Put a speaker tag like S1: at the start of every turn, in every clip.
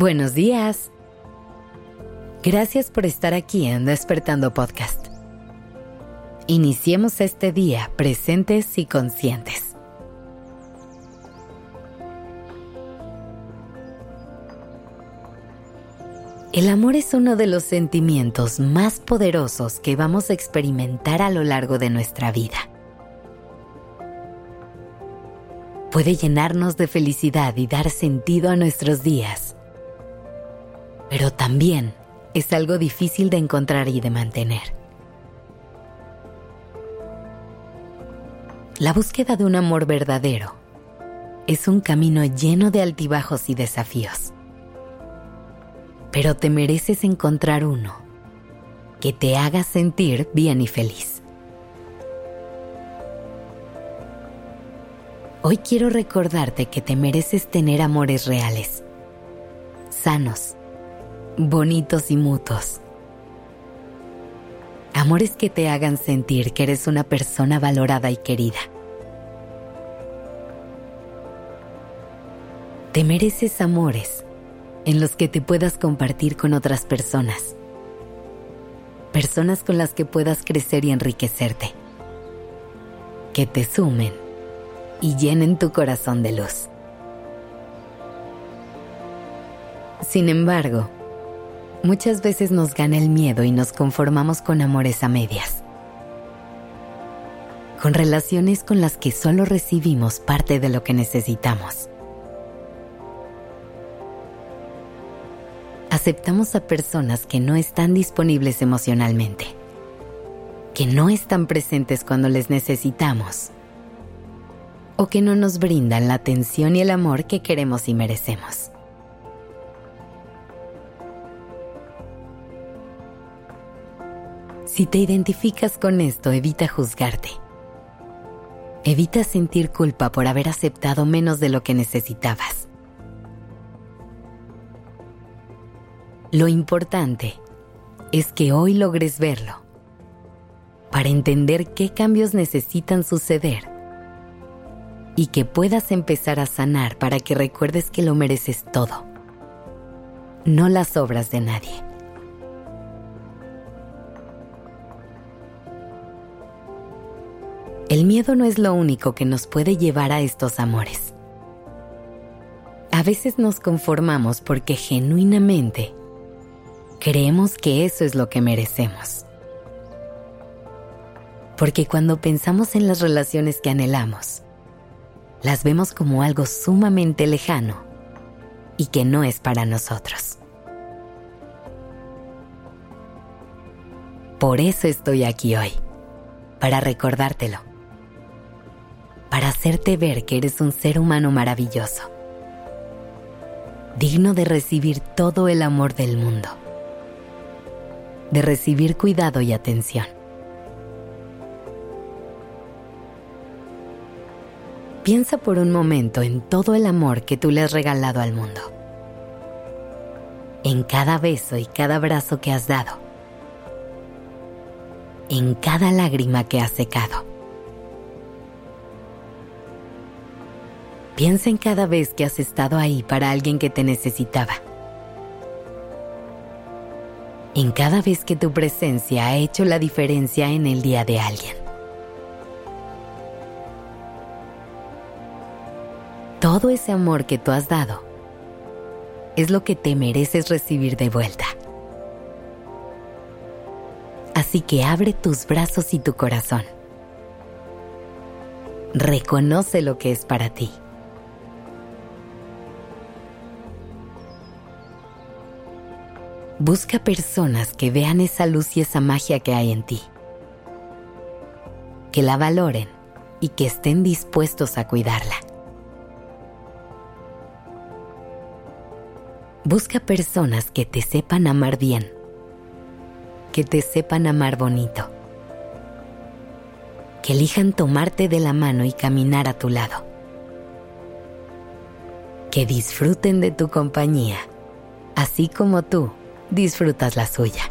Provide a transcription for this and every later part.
S1: Buenos días. Gracias por estar aquí en Despertando Podcast. Iniciemos este día presentes y conscientes. El amor es uno de los sentimientos más poderosos que vamos a experimentar a lo largo de nuestra vida. Puede llenarnos de felicidad y dar sentido a nuestros días, pero también es algo difícil de encontrar y de mantener. La búsqueda de un amor verdadero es un camino lleno de altibajos y desafíos pero te mereces encontrar uno que te haga sentir bien y feliz. Hoy quiero recordarte que te mereces tener amores reales, sanos, bonitos y mutuos. Amores que te hagan sentir que eres una persona valorada y querida. Te mereces amores en los que te puedas compartir con otras personas. Personas con las que puedas crecer y enriquecerte. Que te sumen y llenen tu corazón de luz. Sin embargo, muchas veces nos gana el miedo y nos conformamos con amores a medias. Con relaciones con las que solo recibimos parte de lo que necesitamos aceptamos a personas que no están disponibles emocionalmente, que no están presentes cuando les necesitamos o que no nos brindan la atención y el amor que queremos y merecemos. Si te identificas con esto, evita juzgarte. Evita sentir culpa por haber aceptado menos de lo que necesitabas. Lo importante es que hoy logres verlo para entender qué cambios necesitan suceder y que puedas empezar a sanar para que recuerdes que lo mereces todo, no las obras de nadie. El miedo no es lo único que nos puede llevar a estos amores. A veces nos conformamos porque genuinamente creemos que eso es lo que merecemos. Porque cuando pensamos en las relaciones que anhelamos, las vemos como algo sumamente lejano y que no es para nosotros. Por eso estoy aquí hoy, para recordártelo, para hacerte ver que eres un ser humano maravilloso, digno de recibir todo el amor del mundo de recibir cuidado y atención. Piensa por un momento en todo el amor que tú le has regalado al mundo, en cada beso y cada abrazo que has dado, en cada lágrima que has secado. Piensa en cada vez que has estado ahí para alguien que te necesitaba en cada vez que tu presencia ha hecho la diferencia en el día de alguien. Todo ese amor que tú has dado es lo que te mereces recibir de vuelta. Así que abre tus brazos y tu corazón. Reconoce lo que es para ti. Busca personas que vean esa luz y esa magia que hay en ti. Que la valoren y que estén dispuestos a cuidarla. Busca personas que te sepan amar bien, que te sepan amar bonito, que elijan tomarte de la mano y caminar a tu lado, que disfruten de tu compañía, así como tú disfrutas la suya.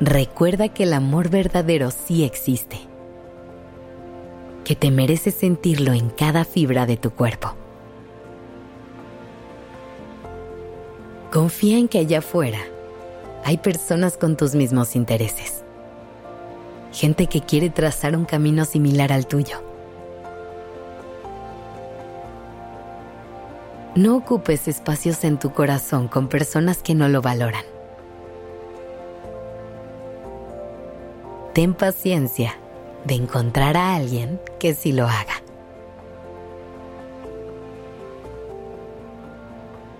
S1: Recuerda que el amor verdadero sí existe. que te mereces sentirlo en cada fibra de tu cuerpo. Confía en que allá afuera hay personas con tus mismos intereses. Gente que quiere trazar un camino similar al tuyo. No ocupes espacios en tu corazón con personas que no lo valoran. Ten paciencia de encontrar a alguien que sí lo haga.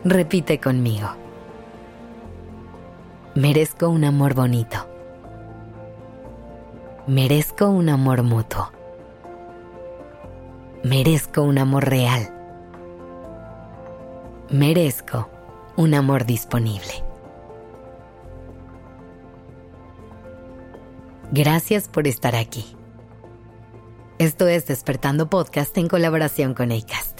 S1: Repite conmigo. Merezco un amor bonito. Merezco un amor mutuo. Merezco un amor real. Merezco un amor disponible. Gracias por estar aquí. Esto es Despertando Podcast en colaboración con ACAST.